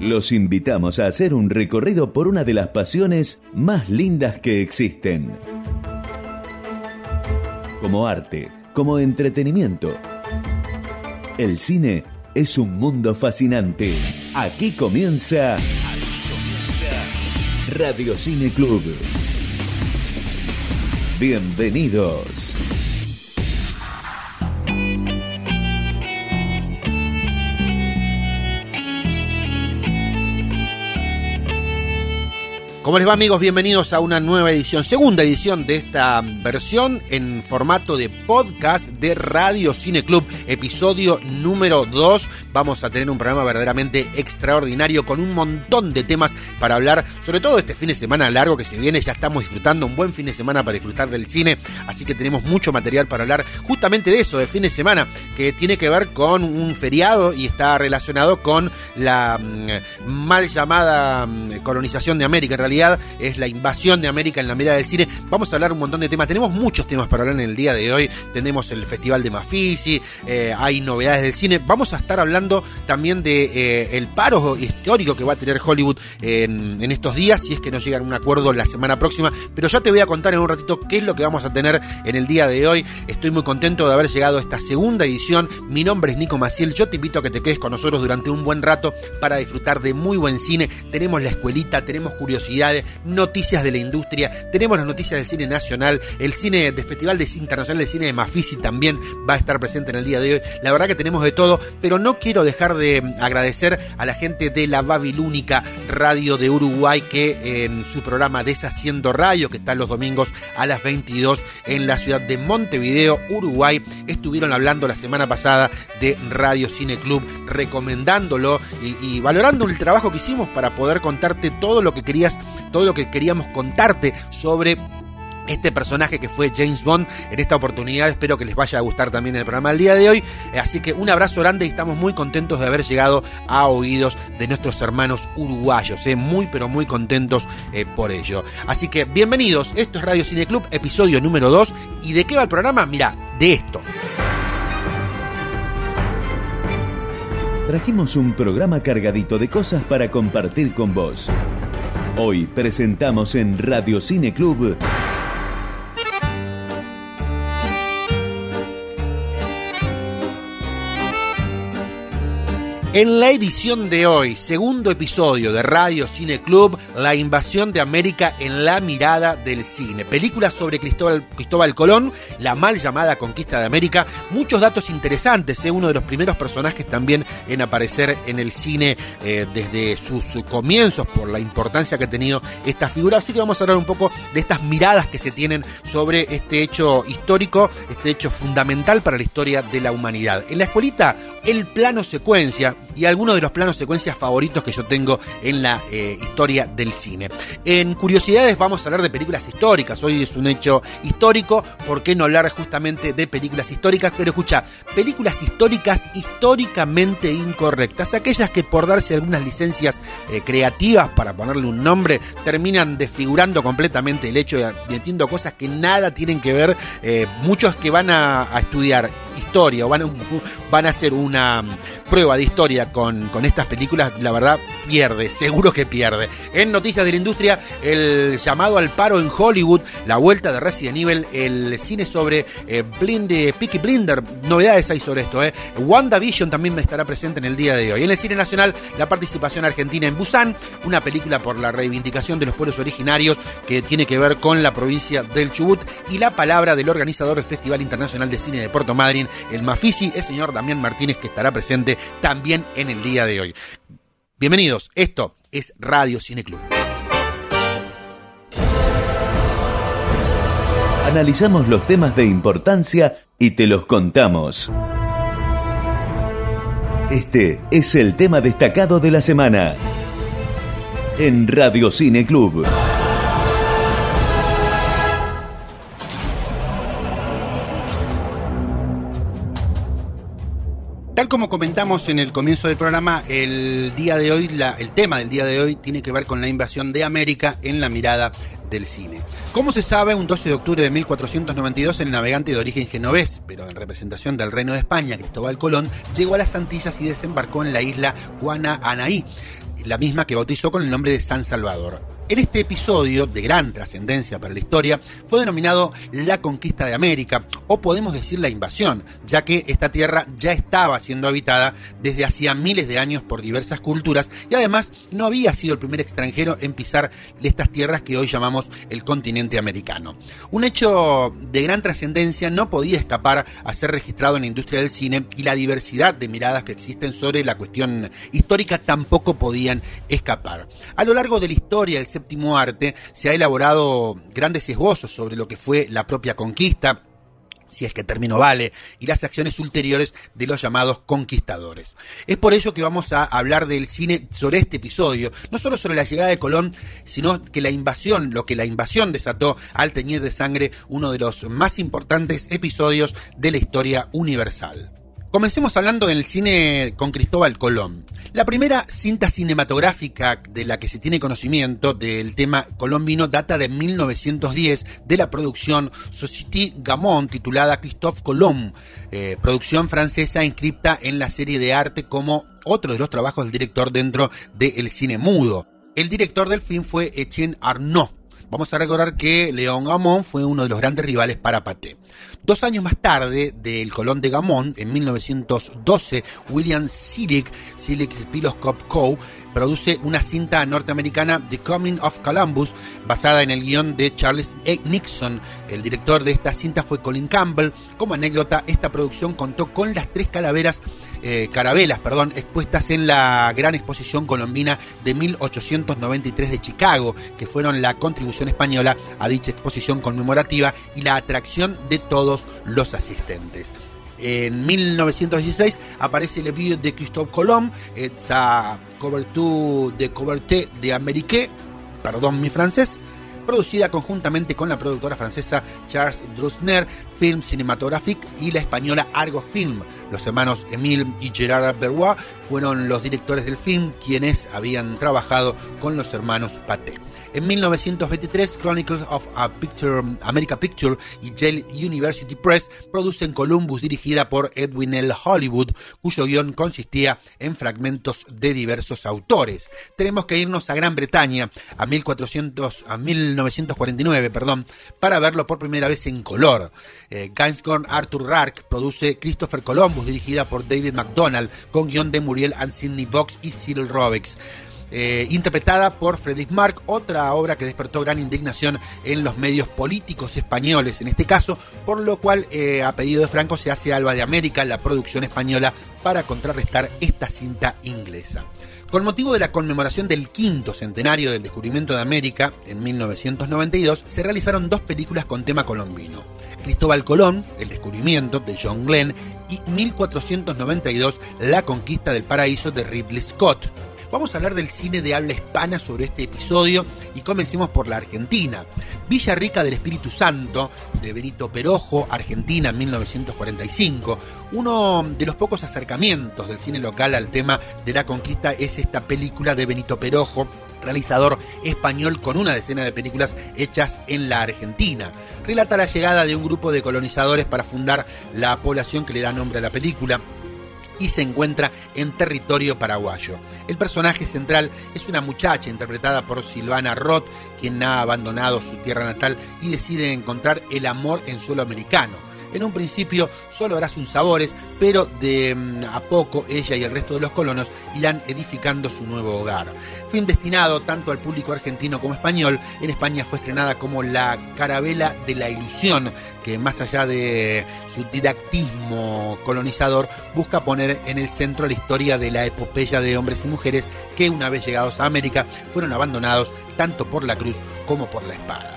Los invitamos a hacer un recorrido por una de las pasiones más lindas que existen. Como arte, como entretenimiento. El cine es un mundo fascinante. Aquí comienza Radio Cine Club. Bienvenidos. ¿Cómo les va amigos? Bienvenidos a una nueva edición, segunda edición de esta versión en formato de podcast de Radio Cine Club, episodio número 2. Vamos a tener un programa verdaderamente extraordinario con un montón de temas para hablar, sobre todo este fin de semana largo que se viene, ya estamos disfrutando un buen fin de semana para disfrutar del cine, así que tenemos mucho material para hablar justamente de eso, de fin de semana, que tiene que ver con un feriado y está relacionado con la mm, mal llamada mm, colonización de América en realidad es la invasión de América en la mirada del cine. Vamos a hablar un montón de temas. Tenemos muchos temas para hablar en el día de hoy. Tenemos el Festival de Mafisi, eh, hay novedades del cine. Vamos a estar hablando también de eh, paro histórico que va a tener Hollywood en, en, estos días, si es que no llegan a un acuerdo la semana próxima. Pero ya te voy a contar en un ratito qué es lo que vamos a tener en el día de hoy. Estoy muy contento de haber llegado a esta segunda edición. Mi nombre es Nico Maciel. Yo te invito a que te quedes con nosotros durante un buen rato para disfrutar de muy buen cine. Tenemos la escuelita, tenemos curiosidad noticias de la industria, tenemos las noticias del cine nacional, el cine del Festival de Internacional de Cine de Mafisi también va a estar presente en el día de hoy. La verdad que tenemos de todo, pero no quiero dejar de agradecer a la gente de la Babilónica Radio de Uruguay que en su programa Deshaciendo Radio, que está los domingos a las 22 en la ciudad de Montevideo, Uruguay, estuvieron hablando la semana pasada de Radio Cine Club, recomendándolo y valorando el trabajo que hicimos para poder contarte todo lo que querías todo lo que queríamos contarte sobre este personaje que fue James Bond en esta oportunidad. Espero que les vaya a gustar también el programa del día de hoy. Así que un abrazo grande y estamos muy contentos de haber llegado a oídos de nuestros hermanos uruguayos. ¿eh? Muy pero muy contentos eh, por ello. Así que bienvenidos. Esto es Radio Cine Club, episodio número 2. ¿Y de qué va el programa? Mira, de esto. Trajimos un programa cargadito de cosas para compartir con vos. Hoy presentamos en Radio Cine Club En la edición de hoy, segundo episodio de Radio Cine Club, La invasión de América en la mirada del cine. Película sobre Cristóbal, Colón, la mal llamada conquista de América. Muchos datos interesantes, ¿eh? uno de los primeros personajes también en aparecer en el cine eh, desde sus comienzos por la importancia que ha tenido esta figura. Así que vamos a hablar un poco de estas miradas que se tienen sobre este hecho histórico, este hecho fundamental para la historia de la humanidad. En la escuelita, el plano secuencia y algunos de los planos secuencias favoritos que yo tengo en la eh, historia del cine. En curiosidades vamos a hablar de películas históricas, hoy es un hecho histórico, ¿por qué no hablar justamente de películas históricas? Pero escucha, películas históricas históricamente incorrectas, aquellas que por darse algunas licencias eh, creativas para ponerle un nombre, terminan desfigurando completamente el hecho de metiendo cosas que nada tienen que ver, eh, muchos que van a estudiar historia o van a, van a hacer una prueba de historia con, con estas películas, la verdad pierde, seguro que pierde. En Noticias de la Industria, el llamado al paro en Hollywood, la vuelta de Resident Evil, el cine sobre eh, Blind, Blinder, novedades hay sobre esto. Eh. WandaVision también estará presente en el día de hoy. En el cine nacional, la participación argentina en Busan, una película por la reivindicación de los pueblos originarios que tiene que ver con la provincia del Chubut y la palabra del organizador del Festival Internacional de Cine de Puerto Madryn, el Mafisi, el señor Damián Martínez, que estará presente también en el día de hoy. Bienvenidos, esto es Radio Cine Club. Analizamos los temas de importancia y te los contamos. Este es el tema destacado de la semana en Radio Cine Club. Tal como comentamos en el comienzo del programa, el día de hoy, el tema del día de hoy tiene que ver con la invasión de América en la mirada del cine. Como se sabe, un 12 de octubre de 1492 el navegante de origen genovés, pero en representación del Reino de España, Cristóbal Colón, llegó a las Antillas y desembarcó en la isla Guana Anaí la misma que bautizó con el nombre de San Salvador. En este episodio, de gran trascendencia para la historia, fue denominado la conquista de América, o podemos decir la invasión, ya que esta tierra ya estaba siendo habitada desde hacía miles de años por diversas culturas y además no había sido el primer extranjero en pisar estas tierras que hoy llamamos el continente americano. Un hecho de gran trascendencia no podía escapar a ser registrado en la industria del cine y la diversidad de miradas que existen sobre la cuestión histórica tampoco podían escapar. A lo largo de la historia, el séptimo arte, se ha elaborado grandes esbozos sobre lo que fue la propia conquista, si es que término vale, y las acciones ulteriores de los llamados conquistadores. Es por ello que vamos a hablar del cine sobre este episodio, no solo sobre la llegada de Colón, sino que la invasión, lo que la invasión desató al teñir de sangre uno de los más importantes episodios de la historia universal. Comencemos hablando del cine con Cristóbal Colón. La primera cinta cinematográfica de la que se tiene conocimiento del tema colombino data de 1910 de la producción Société Gamon titulada Christophe Colomb, eh, producción francesa inscripta en la serie de arte como otro de los trabajos del director dentro del cine mudo. El director del film fue Etienne Arnaud. Vamos a recordar que León Gamón fue uno de los grandes rivales para Paté. Dos años más tarde, del Colón de Gamón, en 1912, William Silic, Silic Spiloscope Co., produce una cinta norteamericana, The Coming of Columbus, basada en el guion de Charles A. Nixon. El director de esta cinta fue Colin Campbell. Como anécdota, esta producción contó con las tres calaveras eh, carabelas perdón, expuestas en la gran exposición colombina de 1893 de Chicago, que fueron la contribución española a dicha exposición conmemorativa y la atracción de todos los asistentes. En 1916 aparece el video de Christophe Colomb, esa couverture de couverture de Amérique, perdón mi francés, producida conjuntamente con la productora francesa Charles Drusner, Film Cinematographic y la española Argo Film. Los hermanos Emile y Gerard Berrois fueron los directores del film, quienes habían trabajado con los hermanos Paté. En 1923, Chronicles of a Picture, America Picture y Yale University Press producen Columbus dirigida por Edwin L. Hollywood, cuyo guion consistía en fragmentos de diversos autores. Tenemos que irnos a Gran Bretaña a, 1400, a 1949 perdón, para verlo por primera vez en color. Eh, Arthur Rark produce Christopher Columbus dirigida por David McDonald con guion de Muriel and Sidney Vox y Cyril Robex. Eh, interpretada por Friedrich Mark, otra obra que despertó gran indignación en los medios políticos españoles, en este caso, por lo cual eh, a pedido de Franco se hace Alba de América, la producción española, para contrarrestar esta cinta inglesa. Con motivo de la conmemoración del quinto centenario del descubrimiento de América, en 1992, se realizaron dos películas con tema colombino. Cristóbal Colón, El descubrimiento de John Glenn y 1492, La conquista del paraíso de Ridley Scott. Vamos a hablar del cine de habla hispana sobre este episodio y comencemos por la Argentina. Villa Rica del Espíritu Santo, de Benito Perojo, Argentina, 1945. Uno de los pocos acercamientos del cine local al tema de la conquista es esta película de Benito Perojo, realizador español con una decena de películas hechas en la Argentina. Relata la llegada de un grupo de colonizadores para fundar la población que le da nombre a la película y se encuentra en territorio paraguayo. El personaje central es una muchacha interpretada por Silvana Roth, quien ha abandonado su tierra natal y decide encontrar el amor en suelo americano. En un principio solo hará sus sabores, pero de mm, a poco ella y el resto de los colonos irán edificando su nuevo hogar. Fin destinado tanto al público argentino como español, en España fue estrenada como La Carabela de la Ilusión, que más allá de su didactismo colonizador, busca poner en el centro la historia de la epopeya de hombres y mujeres que una vez llegados a América fueron abandonados tanto por la cruz como por la espada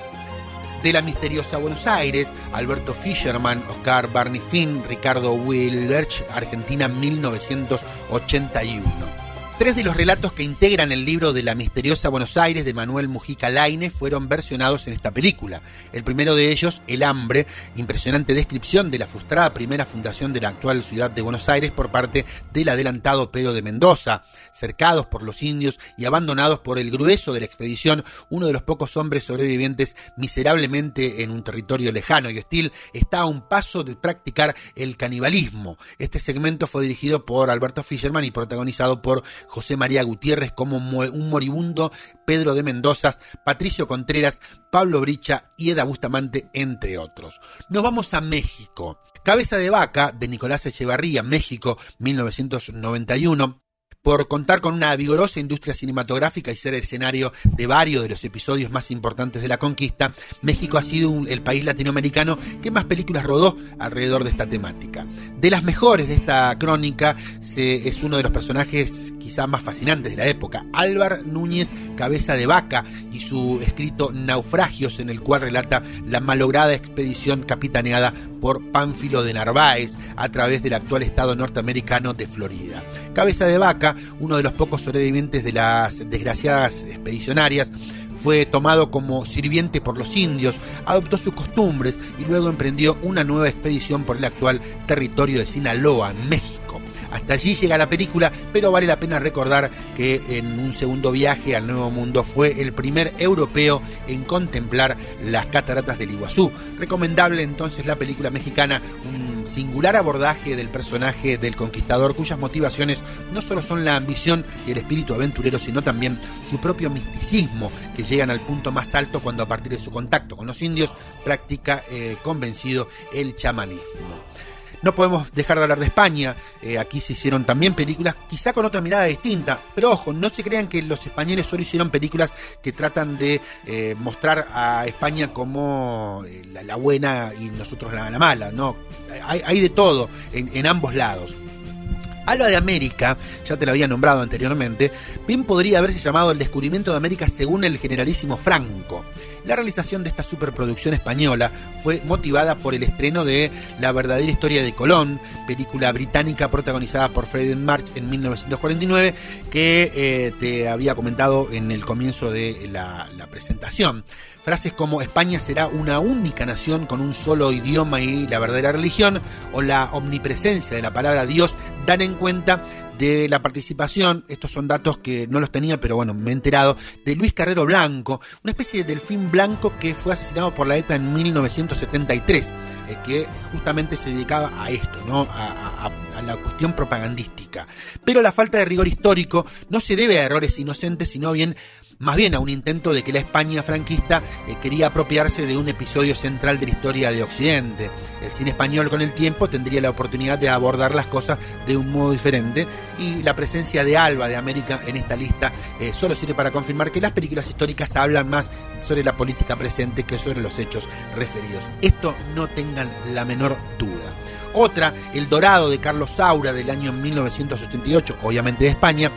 de la misteriosa Buenos Aires, Alberto Fisherman, Oscar Barney Finn, Ricardo Wilderch, Argentina 1981. Tres de los relatos que integran el libro de la misteriosa Buenos Aires de Manuel Mujica Laine fueron versionados en esta película. El primero de ellos, El hambre, impresionante descripción de la frustrada primera fundación de la actual ciudad de Buenos Aires por parte del adelantado Pedro de Mendoza. Cercados por los indios y abandonados por el grueso de la expedición, uno de los pocos hombres sobrevivientes miserablemente en un territorio lejano y hostil está a un paso de practicar el canibalismo. Este segmento fue dirigido por Alberto Fischerman y protagonizado por José María Gutiérrez como un moribundo, Pedro de Mendoza, Patricio Contreras, Pablo Bricha y Eda Bustamante, entre otros. Nos vamos a México. Cabeza de Vaca, de Nicolás Echevarría, México, 1991 por contar con una vigorosa industria cinematográfica y ser el escenario de varios de los episodios más importantes de la conquista, México ha sido el país latinoamericano que más películas rodó alrededor de esta temática. De las mejores de esta crónica es uno de los personajes quizá más fascinantes de la época, Álvar Núñez Cabeza de Vaca y su escrito Naufragios en el cual relata la malograda expedición capitaneada por Pánfilo de Narváez a través del actual estado norteamericano de Florida. Cabeza de Vaca, uno de los pocos sobrevivientes de las desgraciadas expedicionarias, fue tomado como sirviente por los indios, adoptó sus costumbres y luego emprendió una nueva expedición por el actual territorio de Sinaloa, México. Hasta allí llega la película, pero vale la pena recordar que en un segundo viaje al Nuevo Mundo fue el primer europeo en contemplar las cataratas del Iguazú. Recomendable entonces la película mexicana, un singular abordaje del personaje del conquistador cuyas motivaciones no solo son la ambición y el espíritu aventurero, sino también su propio misticismo, que llegan al punto más alto cuando a partir de su contacto con los indios practica eh, convencido el chamanismo. No podemos dejar de hablar de España. Eh, aquí se hicieron también películas, quizá con otra mirada distinta. Pero ojo, no se crean que los españoles solo hicieron películas que tratan de eh, mostrar a España como eh, la, buena y nosotros la, mala. No, hay, de todo en, ambos lados. Alba de América, ya te lo había nombrado anteriormente, bien podría haberse llamado El descubrimiento de América según el generalísimo Franco. La realización de esta superproducción española fue motivada por el estreno de La verdadera historia de Colón, película británica protagonizada por Fred March en 1949, que eh, te había comentado en el comienzo de la presentación. Frases como España será una única nación con un solo idioma y la verdadera religión, o la omnipresencia de la palabra Dios, dan en cuenta de la participación, estos son datos que no los tenía, pero bueno, me he enterado, de Luis Carrero Blanco, una especie de delfín blanco que fue asesinado por la ETA en 1973, eh, que justamente se dedicaba a esto, ¿no? La cuestión propagandística. Pero la falta de rigor histórico no se debe a errores inocentes, sino bien más bien a un intento de que la España franquista eh, quería apropiarse de un episodio central de la historia de Occidente. El cine español con el tiempo tendría la oportunidad de abordar las cosas de un modo diferente y la presencia de Alba de América en esta lista eh, solo sirve para confirmar que las películas históricas hablan más sobre la política presente que sobre los hechos referidos. Esto no tengan la menor duda. Otra, El Dorado de Carlos Saura del año 1988, obviamente de España,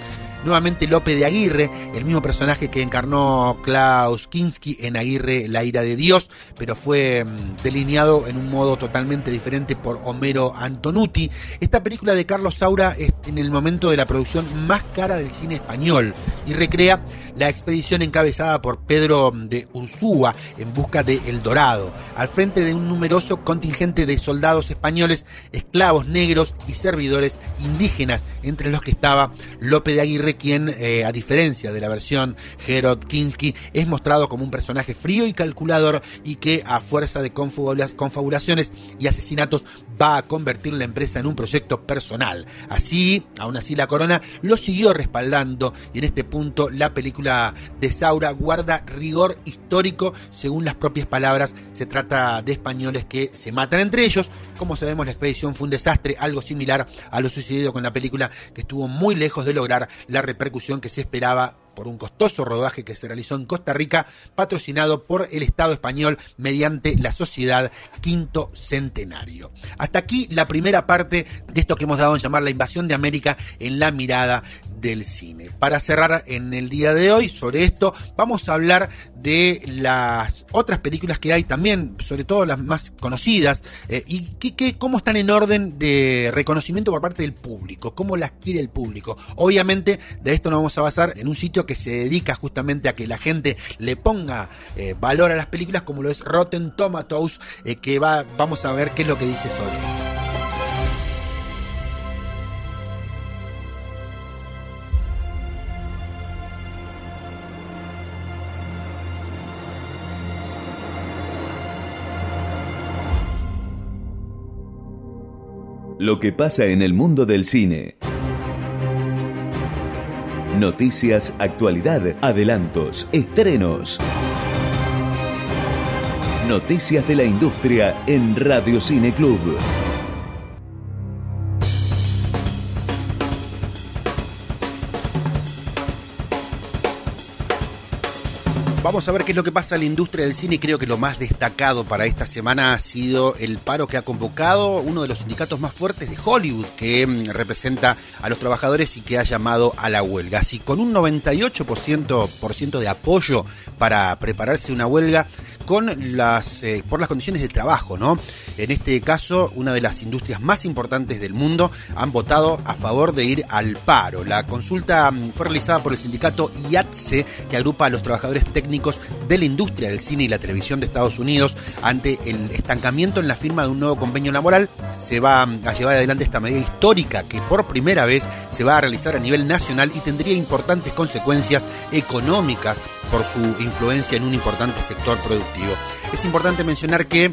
nuevamente Lope de Aguirre, el mismo personaje que encarnó Klaus Kinski en Aguirre, La ira de Dios, pero fue mm, delineado en un modo totalmente diferente por Homero Antonuti. Esta película de Carlos Saura es en el momento de la producción más cara del cine español y recrea la expedición encabezada por Pedro de Ursúa en busca de El Dorado, al frente de un numeroso contingente de soldados españoles, esclavos negros y servidores indígenas, entre los que estaba Lope de Aguirre quien, eh, a diferencia de la versión Herod Kinski, es mostrado como un personaje frío y calculador y que a fuerza de confabulaciones y asesinatos va a convertir la empresa en un proyecto personal. Así, aún así la corona lo siguió respaldando y en este punto la película de Saura guarda rigor histórico según las propias palabras. Se trata de españoles que se matan entre ellos. Como sabemos la expedición fue un desastre, algo similar a lo sucedido con la película que estuvo muy lejos de lograr la repercusión que se esperaba por un costoso rodaje que se realizó en Costa Rica, patrocinado por el Estado español mediante la Sociedad Quinto Centenario. Hasta aquí la primera parte de esto que hemos dado en llamar la invasión de América en la mirada del cine. Para cerrar en el día de hoy sobre esto, vamos a hablar de las otras películas que hay también, sobre todo las más conocidas, eh, y que, cómo están en orden de reconocimiento por parte del público, cómo las quiere el público. Obviamente, de esto nos vamos a basar en un sitio que se dedica justamente a que la gente le ponga eh, valor a las películas, como lo es Rotten Tomatoes, eh, que va, vamos a ver qué es lo que dice sobre. Lo que pasa en el mundo del cine. Noticias, actualidad, adelantos, estrenos. Noticias de la industria en Radio Cine Club. Vamos a ver qué es lo que pasa en la industria del cine creo que lo más destacado para esta semana ha sido el paro que ha convocado uno de los sindicatos más fuertes de Hollywood que mm, representa a los trabajadores y que ha llamado a la huelga. Así con un 98% de apoyo para prepararse una huelga con las eh, por las condiciones de trabajo, ¿no? En este caso, una de las industrias más importantes del mundo han votado a favor de ir al paro. La consulta mm, fue realizada por el sindicato IATSE, que agrupa a los trabajadores técnicos de la industria del cine y la televisión de Estados Unidos ante el estancamiento en la firma de un nuevo convenio laboral. Se va a llevar adelante esta medida histórica que por primera vez se va a realizar a nivel nacional y tendría importantes consecuencias económicas por su influencia en un importante sector productivo. Es importante mencionar que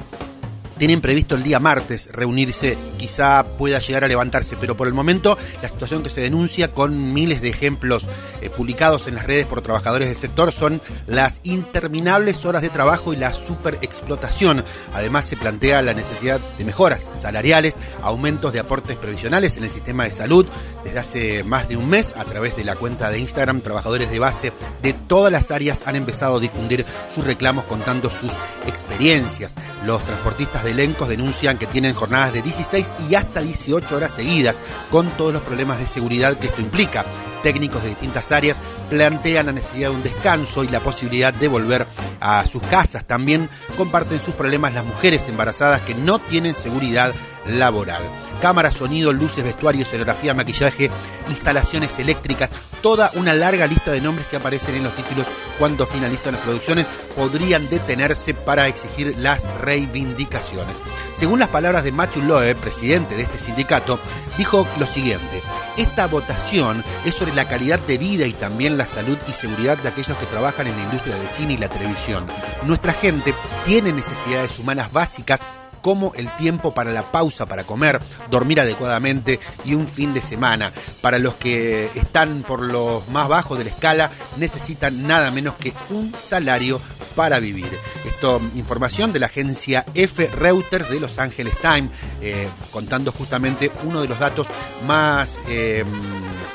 tienen previsto el día martes reunirse, quizá pueda llegar a levantarse, pero por el momento la situación que se denuncia con miles de ejemplos eh, publicados en las redes por trabajadores del sector son las interminables horas de trabajo y la superexplotación. Además se plantea la necesidad de mejoras salariales, aumentos de aportes previsionales en el sistema de salud. Desde hace más de un mes, a través de la cuenta de Instagram, trabajadores de base de todas las áreas han empezado a difundir sus reclamos contando sus experiencias. Los transportistas de elencos denuncian que tienen jornadas de 16 y hasta 18 horas seguidas, con todos los problemas de seguridad que esto implica. Técnicos de distintas áreas plantean la necesidad de un descanso y la posibilidad de volver a sus casas. También comparten sus problemas las mujeres embarazadas que no tienen seguridad laboral. Cámara, sonido, luces, vestuario, escenografía, maquillaje, instalaciones eléctricas, toda una larga lista de nombres que aparecen en los títulos cuando finalizan las producciones podrían detenerse para exigir las reivindicaciones. Según las palabras de Matthew Loeb, presidente de este sindicato, dijo lo siguiente, esta votación es sobre la calidad de vida y también la salud y seguridad de aquellos que trabajan en la industria del cine y la televisión. Nuestra gente tiene necesidades humanas básicas como el tiempo para la pausa para comer, dormir adecuadamente y un fin de semana. Para los que están por los más bajos de la escala, necesitan nada menos que un salario para vivir. Esto, información de la agencia F. Reuters de Los Angeles Times, eh, contando justamente uno de los datos más eh,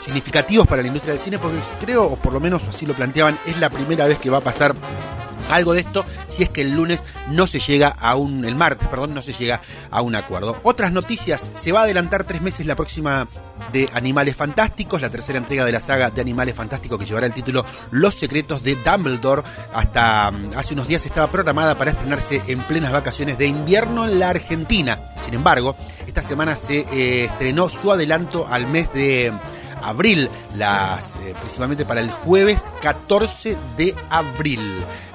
significativos para la industria del cine, porque creo, o por lo menos así lo planteaban, es la primera vez que va a pasar algo de esto si es que el lunes no se llega a un, el martes, perdón, no se llega a un acuerdo. Otras noticias, se va a adelantar tres meses la próxima de Animales Fantásticos, la tercera entrega de la saga de Animales Fantásticos que llevará el título Los Secretos de Dumbledore. Hasta mm, hace unos días estaba programada para estrenarse en plenas vacaciones de invierno en la Argentina. Sin embargo, esta semana se eh, estrenó su adelanto al mes de abril, las, eh, principalmente para el jueves 14 de abril.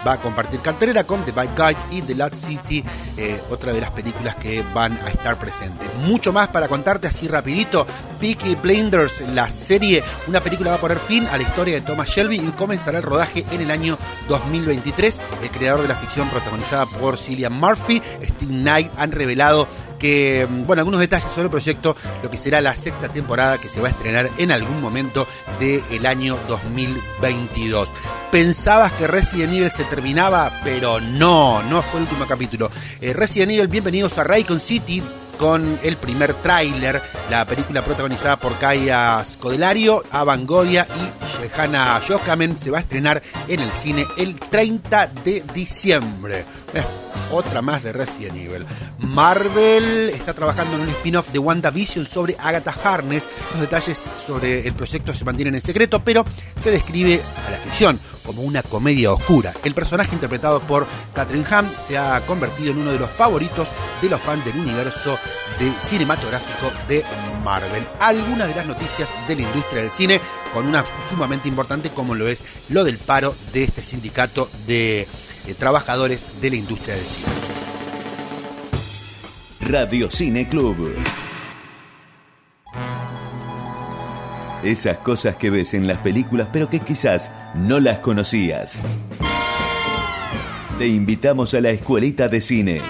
Va a compartir cartelera con The Bike Guides y The Lost City, eh, otra de las películas que van a estar presentes. Mucho más para contarte así rapidito. Peaky Blinders, la serie, una película va a poner fin a la historia de Thomas Shelby y comenzará el rodaje en el año 2023. El creador de la ficción protagonizada por Cillian Murphy, Steve Knight, han revelado que, mm, bueno, algunos detalles sobre el proyecto, lo que será la sexta temporada que se va a estrenar en algún momento del año 2022. Pensabas que Resident Evil se terminaba, pero no, no fue el último capítulo. Eh, Resident Evil, bienvenidos a Raycon City con el primer tráiler, la película protagonizada por Kaya Scodelario, Avangolia y Shehana Yokamen se va a estrenar en el cine el 30 de diciembre. Eh, otra más de Resident Evil. Marvel está trabajando en un spin-off de WandaVision sobre Agatha Harness. Los detalles sobre el proyecto se mantienen en secreto, pero se describe a la ficción como una comedia oscura. El personaje interpretado por Catherine Hahn se ha convertido en uno de los favoritos de los fans del universo cinematográfico de Marvel. Algunas de las noticias de la industria del cine con una sumamente importante como lo es lo del paro de este sindicato de trabajadores de la industria del cine. Radio Cine Club. Esas cosas que ves en las películas pero que quizás no las conocías. Te invitamos a la escuelita de cine.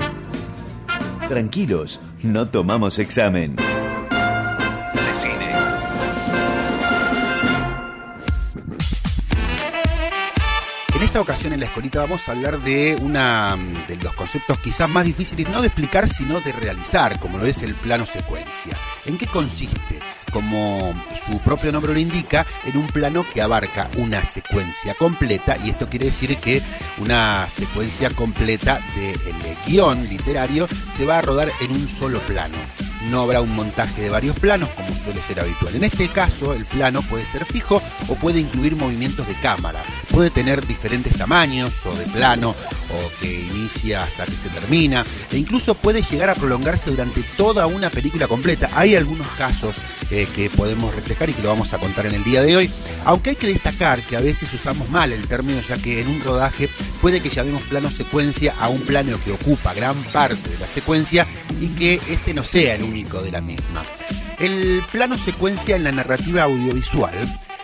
Tranquilos, no tomamos examen. Esta ocasión en la escolita vamos a hablar de una de los conceptos quizás más difíciles no de explicar sino de realizar, como lo es el plano secuencia. ¿En qué consiste? Como su propio nombre lo indica, en un plano que abarca una secuencia completa y esto quiere decir que una secuencia completa del guion literario se va a rodar en un solo plano no habrá un montaje de varios planos como suele ser habitual. En este caso, el plano puede ser fijo o puede incluir movimientos de cámara. Puede tener diferentes tamaños o de plano o que inicia hasta que se termina e incluso puede llegar a prolongarse durante toda una película completa. Hay algunos casos eh, que podemos reflejar y que lo vamos a contar en el día de hoy, aunque hay que destacar que a veces usamos mal el término ya que en un rodaje puede que llamemos plano secuencia a un plano que ocupa gran parte de la secuencia y que este no sea el El plano secuencia en la narrativa audiovisual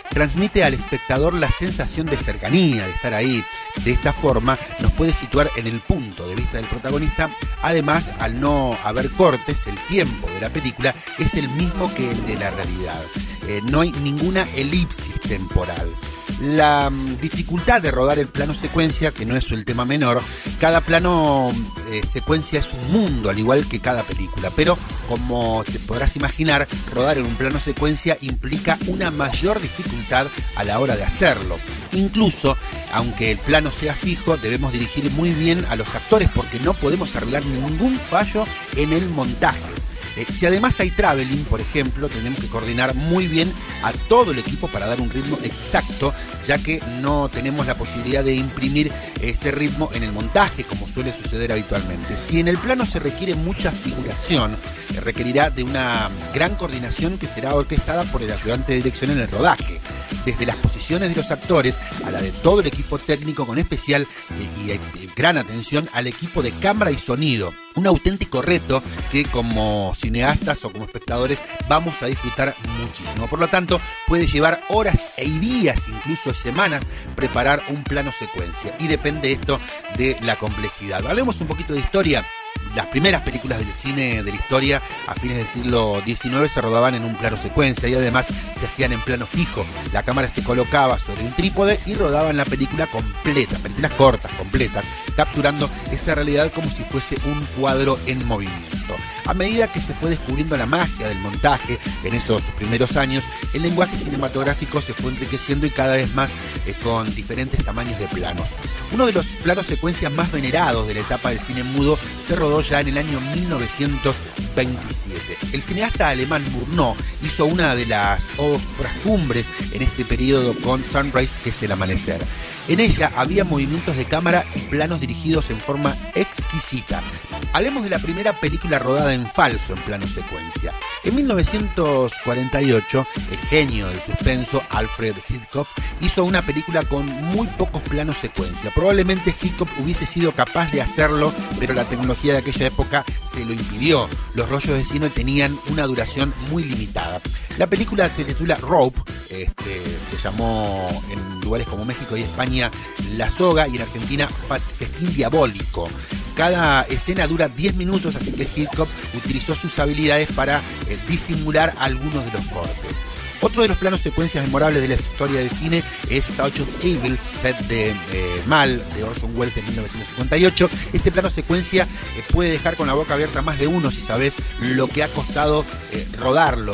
transmite al espectador la sensación de cercanía, de estar ahí. De esta forma nos puede situar en el punto de vista del protagonista. Además, al no haber cortes, el tiempo de la película es el mismo que el de la realidad. Eh, no hay ninguna elipsis temporal la mm, dificultad de rodar el plano secuencia, que no es el tema menor, cada plano eh, secuencia es un mundo, al igual que cada película, pero como te podrás imaginar, rodar en un plano secuencia implica una mayor dificultad a la hora de hacerlo. Incluso, aunque el plano sea fijo, debemos dirigir muy bien a los actores porque no podemos arreglar ningún fallo en el montaje. Eh, si además hay traveling, por ejemplo, tenemos que coordinar muy bien a todo el equipo para dar un ritmo exacto, ya que no tenemos la posibilidad de imprimir ese ritmo en el montaje, como suele suceder habitualmente. Si en el plano se requiere mucha figuración, eh, requerirá de una gran coordinación que será orquestada por el ayudante de dirección en el rodaje desde las posiciones de los actores a la de todo el equipo técnico, con especial eh, y, y gran atención al equipo de cámara y sonido. Un auténtico reto que como cineastas o como espectadores vamos a disfrutar muchísimo. Por lo tanto, puede llevar horas e días, incluso semanas, preparar un plano secuencia. Y depende esto de la complejidad. Hablemos un poquito de historia las primeras películas del cine de la historia a fines del siglo XIX se rodaban en un plano secuencia y además se hacían en plano fijo. La cámara se colocaba sobre un trípode y rodaban la película completa, películas cortas, completas, capturando esa realidad como si fuese un cuadro en movimiento. A medida que se fue descubriendo la magia del montaje en esos primeros años, el lenguaje cinematográfico se fue enriqueciendo y cada vez más eh, con diferentes tamaños de planos. Uno de los planos secuencias más venerados de la etapa del cine mudo se rodó ya en el año 1927. El cineasta alemán Murnau hizo una de las obras cumbres en este periodo con Sunrise, que es el amanecer. En ella había movimientos de cámara y planos dirigidos en forma exquisita. Hablemos de la primera película rodada en falso en plano secuencia. En 1948, el genio del suspenso Alfred Hitchcock hizo una película con muy pocos planos secuencia. Probablemente Hitchcock hubiese sido capaz de hacerlo, pero la tecnología de aquella época se lo impidió. Los rollos de cine tenían una duración muy limitada. La película se titula Rope, este, se llamó en lugares como México y España La Soga y en Argentina Festín Diabólico. Cada escena dura 10 minutos, así que Hitchcock utilizó sus habilidades para eh, disimular algunos de los cortes. Otro de los planos secuencias memorables de la historia del cine es Touch of Evil, set de eh, Mal de Orson Welles de 1958. Este plano secuencia eh, puede dejar con la boca abierta más de uno si sabes lo que ha costado rodarlo.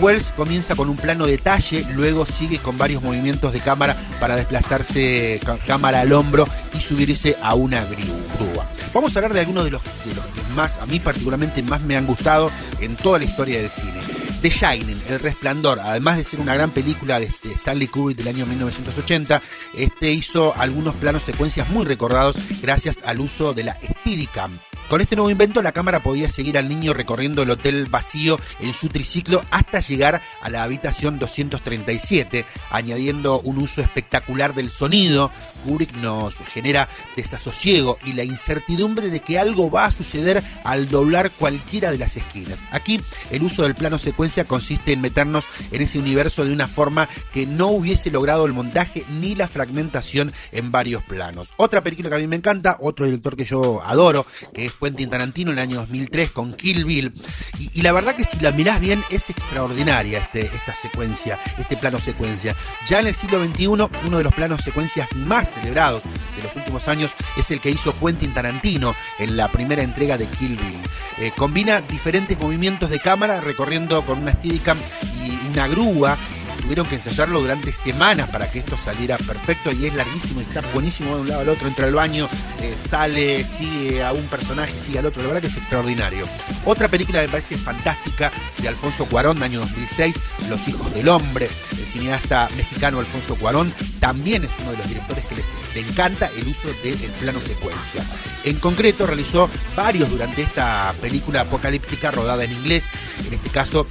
Wells comienza con un plano detalle, luego sigue con varios movimientos de cámara para desplazarse cámara al hombro y subirse a una grúa. Vamos a hablar de algunos de los, de los que más, a mí particularmente, más me han gustado en toda la historia del cine. The Shining, El Resplandor, además de ser una gran película de Stanley Kubrick del año 1980, este hizo algunos planos secuencias muy recordados gracias al uso de la Steadicam. Con este nuevo invento la cámara podía seguir al niño recorriendo el hotel vacío en su triciclo hasta llegar a la habitación 237, añadiendo un uso espectacular del sonido. Kubrick nos genera desasosiego y la incertidumbre de que algo va a suceder al doblar cualquiera de las esquinas. Aquí el uso del plano secuencia consiste en meternos en ese universo de una forma que no hubiese logrado el montaje ni la fragmentación en varios planos. Otra película que a mí me encanta, otro director que yo adoro, que es Quentin Tarantino en el año 2003 con Kill Bill. Y, la verdad que si la mirás bien es extraordinaria este, esta secuencia, este plano secuencia. Ya en el siglo XXI, uno de los planos secuencias más celebrados de los últimos años es el que hizo Quentin Tarantino en la primera entrega de Kill Bill. Eh, combina diferentes movimientos de cámara recorriendo con una Steadicam y una grúa tuvieron que ensayarlo durante semanas para que esto saliera perfecto y es larguísimo y está buenísimo de un lado al otro, entra al baño, eh, sale, sigue a un personaje, sigue al otro, la verdad que es extraordinario. Otra película que me parece fantástica de Alfonso Cuarón, de año 2006, Los hijos del hombre, el cineasta mexicano Alfonso Cuarón, también es uno de los directores que les, le encanta el uso del plano secuencia. En concreto realizó varios durante esta película apocalíptica rodada en inglés, en este caso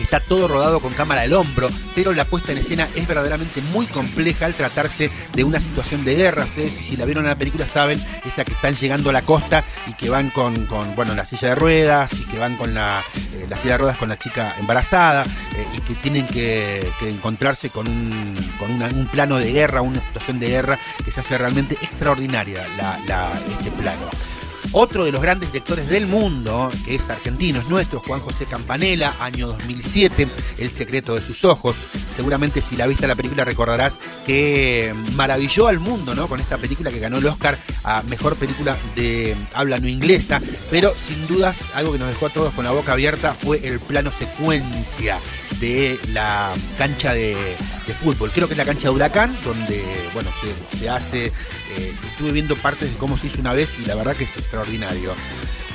Está todo rodado con cámara al hombro, pero la puesta en escena es verdaderamente muy compleja al tratarse de una situación de guerra. Ustedes, si la vieron en la película, saben esa que están llegando a la costa y que van con, bueno, la silla de ruedas y que van con la, eh, silla de ruedas con la chica embarazada eh, y que tienen que, encontrarse con, con un plano de guerra, una situación de guerra que se hace realmente extraordinaria este plano. Otro de los grandes directores del mundo, que es argentino, es nuestro, Juan José Campanella, año 2007, El secreto de sus ojos. Seguramente si la viste la película recordarás que maravilló al mundo, ¿no? Con esta película que ganó el Oscar a Mejor Película de Habla No Inglesa, pero sin dudas algo que nos dejó a todos con la boca abierta fue el plano secuencia de la cancha de, fútbol. Creo que es la cancha de Huracán, donde, bueno, se, hace, eh, estuve viendo partes de cómo se hizo una vez y la verdad que es extraordinario.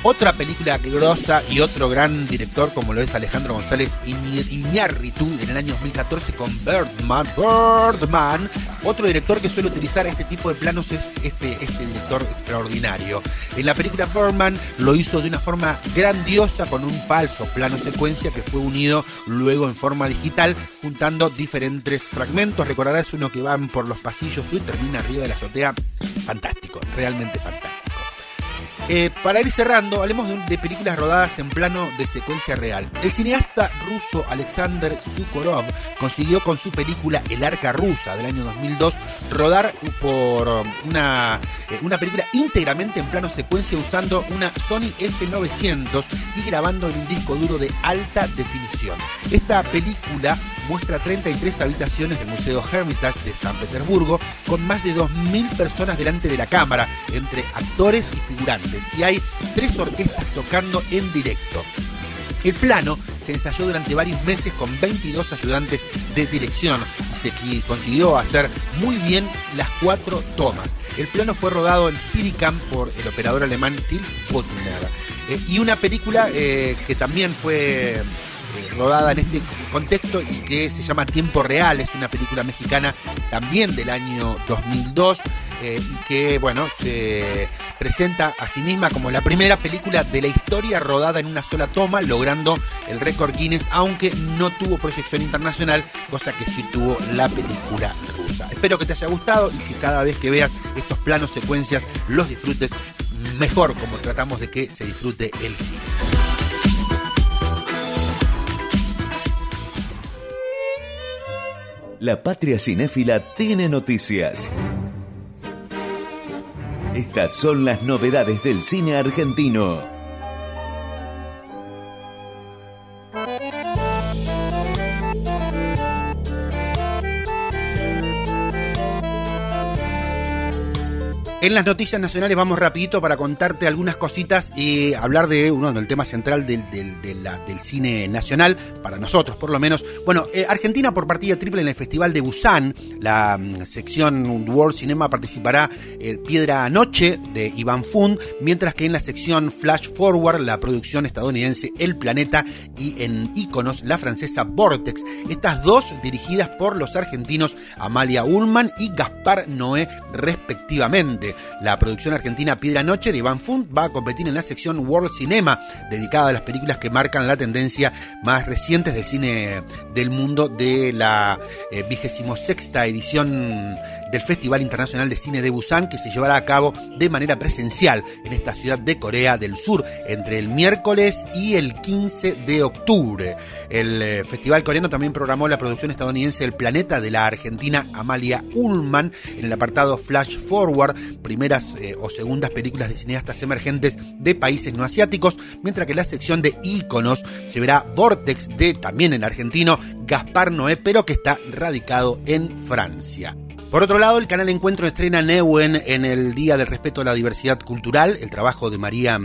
Otra película grosa y otro gran director como lo es Alejandro González Iñárritu en el año 2014 con Birdman. Birdman. Otro director que suele utilizar este tipo de planos es este, este director extraordinario. En la película Birdman lo hizo de una forma grandiosa con un falso plano secuencia que fue unido luego en forma digital juntando diferentes fragmentos. Recordarás uno que van por los pasillos y termina arriba de la azotea. Fantástico, realmente fantástico. Eh, para ir cerrando, hablemos de, películas rodadas en plano de secuencia real. El cineasta ruso Alexander Sukorov consiguió con su película El Arca Rusa del año 2002 rodar por um, una, eh, una película íntegramente en plano secuencia usando una Sony F900 y grabando en un disco duro de alta definición. Esta película muestra 33 habitaciones del Museo Hermitage de San Petersburgo con más de 2.000 personas delante de la cámara, entre actores y figurantes, y hay tres orquestas tocando en directo. El plano se ensayó durante varios meses con 22 ayudantes de dirección y se consiguió hacer muy bien las cuatro tomas. El plano fue rodado en Steadicam por el operador alemán Till Butner. Eh, y una película eh, que también fue rodada en este contexto y que se llama Tiempo Real, es una película mexicana también del año 2002 eh, y que, bueno, se presenta a sí misma como la primera película de la historia rodada en una sola toma, logrando el récord Guinness, aunque no tuvo proyección internacional, cosa que sí tuvo la película rusa. Espero que te haya gustado y que cada vez que veas estos planos secuencias los disfrutes mejor como tratamos de que se disfrute el cine. La Patria Cinéfila tiene noticias. Estas son las novedades del cine argentino. En las noticias nacionales vamos rapidito para contarte algunas cositas y hablar de uno del tema central del, cine nacional, para nosotros por lo menos. Bueno, eh, Argentina por partida triple en el Festival de Busan, la mm, sección World Cinema participará eh, Piedra Noche de Iván Fund, mientras que en la sección Flash Forward la producción estadounidense El Planeta y en Iconos la francesa Vortex. Estas dos dirigidas por los argentinos Amalia Ullman y Gaspar Noé respectivamente. La producción argentina Piedra Noche de Iván Fund va a competir en la sección World Cinema, dedicada a las películas que marcan la tendencia más recientes del cine del mundo de la eh, vigésimo sexta edición del Festival Internacional de Cine de Busan que se llevará a cabo de manera presencial en esta ciudad de Corea del Sur entre el miércoles y el 15 de octubre. El eh, festival coreano también programó la producción estadounidense El Planeta de la argentina Amalia Ullman en el apartado Flash Forward, primeras eh, o segundas películas de cineastas emergentes de países no asiáticos, mientras que la sección de íconos se verá Vortex de también el argentino Gaspar Noé, pero que está radicado en Francia. Por otro lado, el canal Encuentro estrena Neuen en el Día del Respeto a la Diversidad Cultural, el trabajo de María,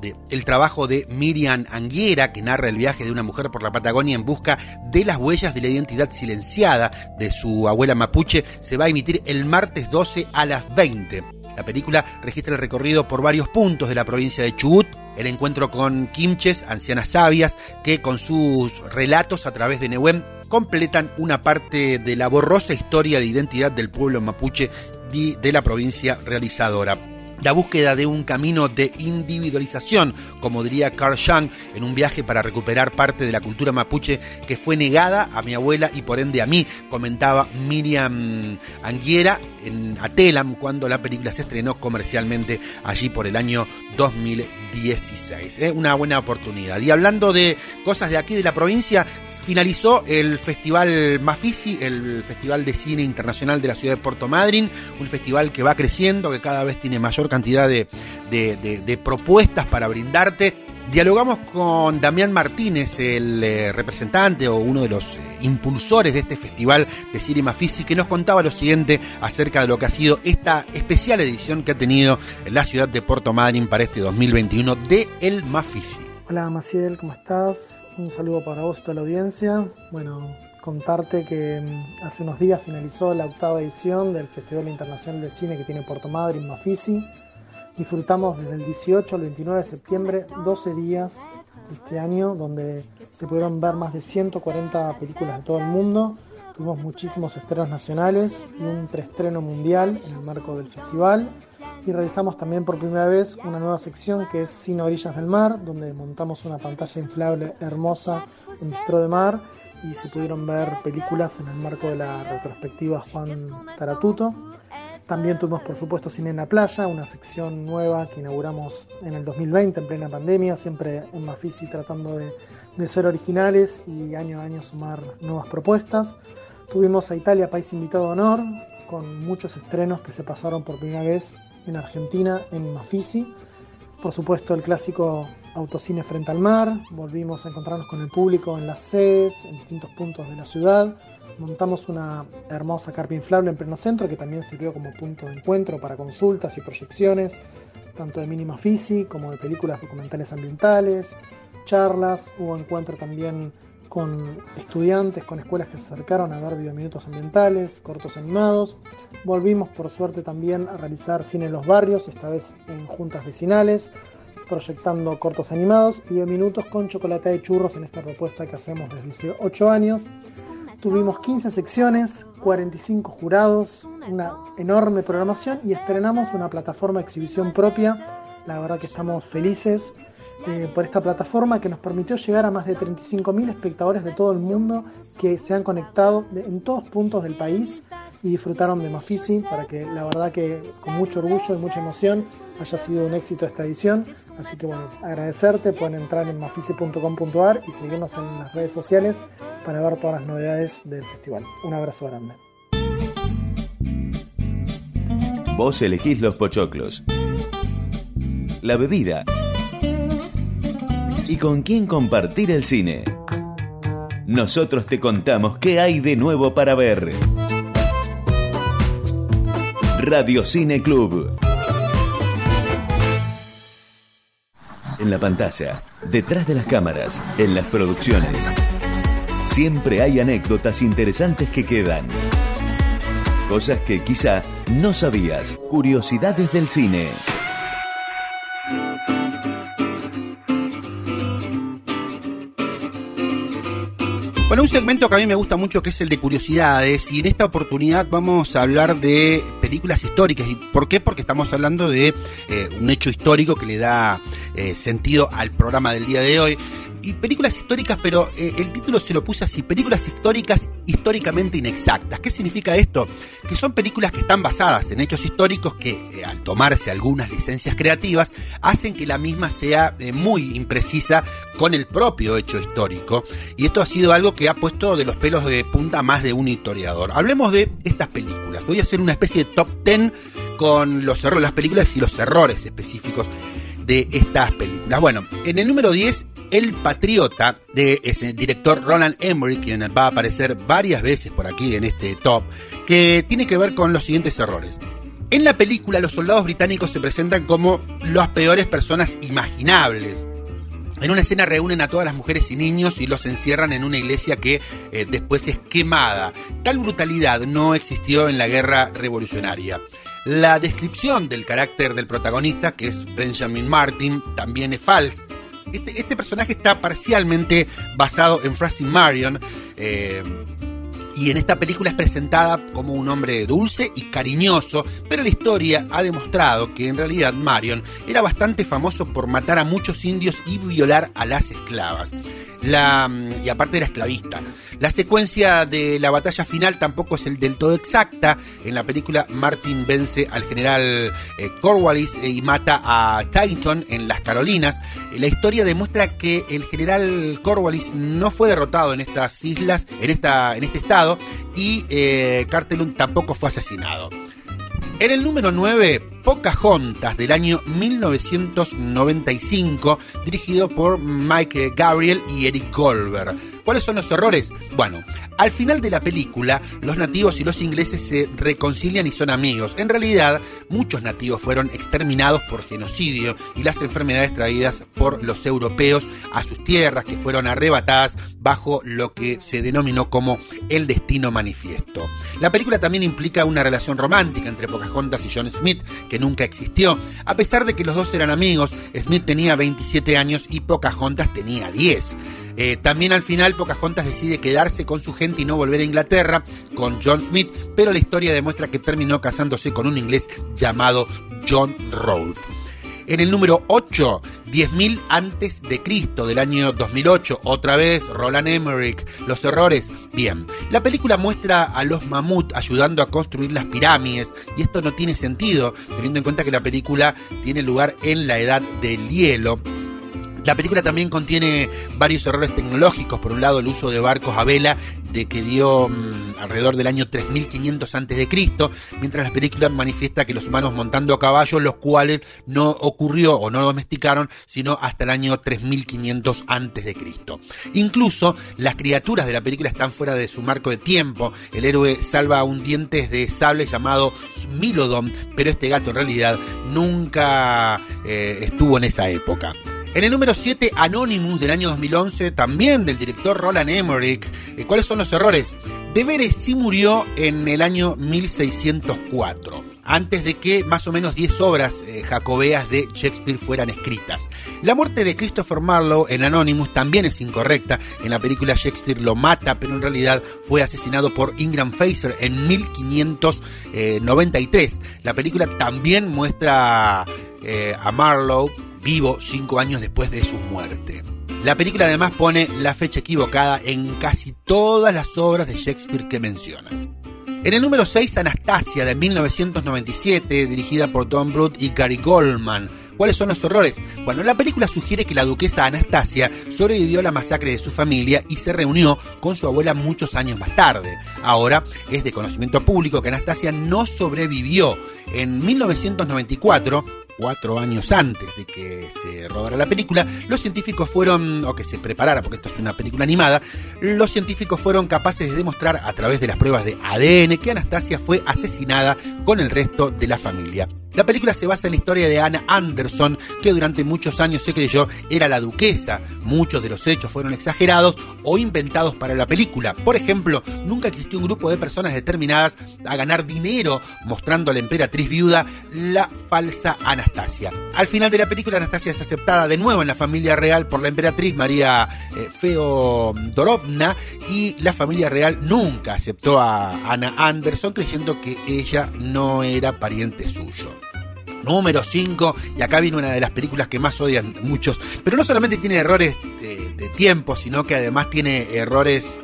de, el trabajo de Miriam Anguera, que narra el viaje de una mujer por la Patagonia en busca de las huellas de la identidad silenciada de su abuela mapuche, se va a emitir el martes 12 a las 20. La película registra el recorrido por varios puntos de la provincia de Chubut, el encuentro con Kimches, ancianas sabias, que con sus relatos a través de Neuen completan una parte de la borrosa historia de identidad del pueblo mapuche de la provincia realizadora. La búsqueda de un camino de individualización, como diría Carl Jung, en un viaje para recuperar parte de la cultura mapuche que fue negada a mi abuela y por ende a mí, comentaba Miriam Anguiera en Atelam cuando la película se estrenó comercialmente allí por el año 2016. ¿eh? Una buena oportunidad. Y hablando de cosas de aquí de la provincia, finalizó el Festival Mafisi, el Festival de Cine Internacional de la ciudad de Puerto Madryn, un festival que va creciendo, que cada vez tiene mayor cantidad de, de, propuestas para brindarte. Dialogamos con Damián Martínez, el eh, representante o uno de los eh, impulsores de este festival de cine Mafisi, que nos contaba lo siguiente acerca de lo que ha sido esta especial edición que ha tenido la ciudad de Puerto Madryn para este 2021 de El Mafisi. Hola Maciel, ¿cómo estás? Un saludo para vos y toda la audiencia. Bueno, contarte que mm, hace unos días finalizó la octava edición del Festival Internacional de Cine que tiene Puerto Madryn, Mafisi. Disfrutamos desde el 18 al 29 de septiembre 12 días este año donde se pudieron ver más de 140 películas de todo el mundo. Tuvimos muchísimos estrenos nacionales y un preestreno mundial en el marco del festival. Y realizamos también por primera vez una nueva sección que es Cine Orillas del Mar, donde montamos una pantalla inflable hermosa en Bistro de Mar y se pudieron ver películas en el marco de la retrospectiva Juan Taratuto. También tuvimos, por supuesto, Cine en la Playa, una sección nueva que inauguramos en el 2020, en plena pandemia, siempre en Mafisi tratando de, de ser originales y año a año sumar nuevas propuestas. Tuvimos a Italia, país invitado de honor, con muchos estrenos que se pasaron por primera vez en Argentina, en Mafisi. Por supuesto, el clásico Autocine frente al mar, volvimos a encontrarnos con el público en las sedes, en distintos puntos de la ciudad. Montamos una hermosa carpa inflable en pleno centro que también sirvió como punto de encuentro para consultas y proyecciones, tanto de mínima fisi como de películas documentales ambientales, charlas, hubo encuentro también con estudiantes, con escuelas que se acercaron a ver videominutos ambientales, cortos animados. Volvimos por suerte también a realizar cine en los barrios, esta vez en juntas vecinales proyectando cortos animados y de minutos con chocolate de churros en esta propuesta que hacemos desde hace 8 años. Tuvimos 15 secciones, 45 jurados, una enorme programación y estrenamos una plataforma de exhibición propia. La verdad que estamos felices eh, por esta plataforma que nos permitió llegar a más de 35.000 espectadores de todo el mundo que se han conectado en todos puntos del país y disfrutaron de Mafisi para que la verdad que con mucho orgullo y mucha emoción haya sido un éxito esta edición. Así que bueno, agradecerte, pueden entrar en mafisi.com.ar y seguirnos en las redes sociales para ver todas las novedades del festival. Un abrazo grande. Vos elegís los pochoclos, la bebida y con quién compartir el cine. Nosotros te contamos qué hay de nuevo para ver. Radio Cine Club. En la pantalla, detrás de las cámaras, en las producciones. Siempre hay anécdotas interesantes que quedan. Cosas que quizá no sabías. Curiosidades del cine. Bueno, un segmento que a mí me gusta mucho que es el de curiosidades y en esta oportunidad vamos a hablar de películas históricas. ¿Y por qué? Porque estamos hablando de eh, un hecho histórico que le da eh, sentido al programa del día de hoy. Y películas históricas, pero eh, el título se lo puse así, películas históricas históricamente inexactas. ¿Qué significa esto? Que son películas que están basadas en hechos históricos que eh, al tomarse algunas licencias creativas hacen que la misma sea eh, muy imprecisa con el propio hecho histórico. Y esto ha sido algo que ha puesto de los pelos de punta más de un historiador. Hablemos de estas películas. Voy a hacer una especie de top 10 con los errores, las películas y los errores específicos de estas películas. Bueno, en el número 10 el Patriota de ese director Roland Emmerich, quien va a aparecer varias veces por aquí en este top, que tiene que ver con los siguientes errores. En la película los soldados británicos se presentan como las peores personas imaginables. En una escena reúnen a todas las mujeres y niños y los encierran en una iglesia que eh, después es quemada. Tal brutalidad no existió en la guerra revolucionaria. La descripción del carácter del protagonista, que es Benjamin Martin, también es falsa. Este, este, personaje está parcialmente basado en Francis Marion. Eh, y en esta película es presentada como un hombre dulce y cariñoso, pero la historia ha demostrado que en realidad Marion era bastante famoso por matar a muchos indios y violar a las esclavas. La, y aparte era esclavista. La secuencia de la batalla final tampoco es el del todo exacta. En la película Martin vence al general eh, Cornwallis eh, y mata a Titan en las Carolinas. Eh, la historia demuestra que el general Cornwallis no fue derrotado en estas islas, en, esta, en este estado, y Cartelun tampoco fue asesinado. En el número 9, Pocahontas del año 1995, dirigido por Mike Gabriel y Eric Goldberg. ¿Cuáles son los errores? Bueno, al final de la película, los nativos y los ingleses se reconcilian y son amigos. En realidad, muchos nativos fueron exterminados por genocidio y las enfermedades traídas por los europeos a sus tierras, que fueron arrebatadas bajo lo que se denominó como el destino manifiesto. La película también implica una relación romántica entre Pocahontas y John Smith, que nunca existió. A pesar de que los dos eran amigos, Smith tenía 27 años y Pocahontas tenía 10. Eh, también al final Pocahontas decide quedarse con su gente y no volver a Inglaterra con John Smith, pero la historia demuestra que terminó casándose con un inglés llamado John Rolfe. En el número 8, 10.000 antes de Cristo del año 2008, otra vez Roland Emmerich, los errores. Bien, la película muestra a los mamut ayudando a construir las pirámides y esto no tiene sentido, teniendo en cuenta que la película tiene lugar en la edad del hielo la película también contiene varios errores tecnológicos. Por un lado, el uso de barcos a vela de que dio mm, alrededor del año 3500 a.C., mientras la película manifiesta que los humanos montando a caballo, los cuales no ocurrió o no domesticaron, sino hasta el año 3500 a.C. Incluso las criaturas de la película están fuera de su marco de tiempo. El héroe salva un diente de sable llamado Smilodon, pero este gato en realidad nunca eh, estuvo en esa época. En el número 7, Anonymous del año 2011, también del director Roland Emmerich. Eh, ¿Cuáles son los errores? Deberes sí murió en el año 1604 antes de que más o menos 10 obras eh, jacobeas de Shakespeare fueran escritas. La muerte de Christopher Marlowe en Anonymous también es incorrecta. En la película Shakespeare lo mata, pero en realidad fue asesinado por Ingram Fraser en 1593. La película también muestra eh, a Marlowe vivo cinco años después de su muerte. La película además pone la fecha equivocada en casi todas las obras de Shakespeare que menciona. En el número 6, Anastasia, de 1997, dirigida por Tom Bluth y Gary Goldman. ¿Cuáles son los errores? Bueno, la película sugiere que la duquesa Anastasia sobrevivió a la masacre de su familia y se reunió con su abuela muchos años más tarde. Ahora es de conocimiento público que Anastasia no sobrevivió. En 1994, cuatro años antes de que se rodara la película, los científicos fueron, o que se preparara, porque esto es una película animada, los científicos fueron capaces de demostrar a través de las pruebas de ADN que Anastasia fue asesinada con el resto de la familia. La película se basa en la historia de Anna Anderson, que durante muchos años se creyó era la duquesa. Muchos de los hechos fueron exagerados o inventados para la película. Por ejemplo, nunca existió un grupo de personas determinadas a ganar dinero mostrando a la emperatriz viuda la falsa Anastasia. Al final de la película, Anastasia es aceptada de nuevo en la familia real por la emperatriz María eh, Feodorovna y la familia real nunca aceptó a Anna Anderson creyendo que ella no era pariente suyo. Número 5, y acá viene una de las películas que más odian muchos, pero no solamente tiene errores de, tiempo, sino que además tiene errores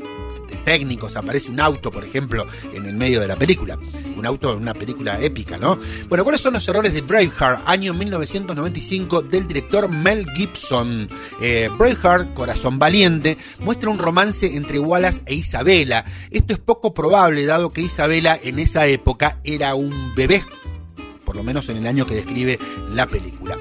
técnicos, aparece un auto, por ejemplo, en el medio de la película. Un auto en una película épica, ¿no? Bueno, ¿cuáles son los errores de Braveheart, año 1995, del director Mel Gibson? Eh, Braveheart, Corazón Valiente, muestra un romance entre Wallace e Isabela. Esto es poco probable, dado que Isabela en esa época era un bebé, por lo menos en el año que describe la película.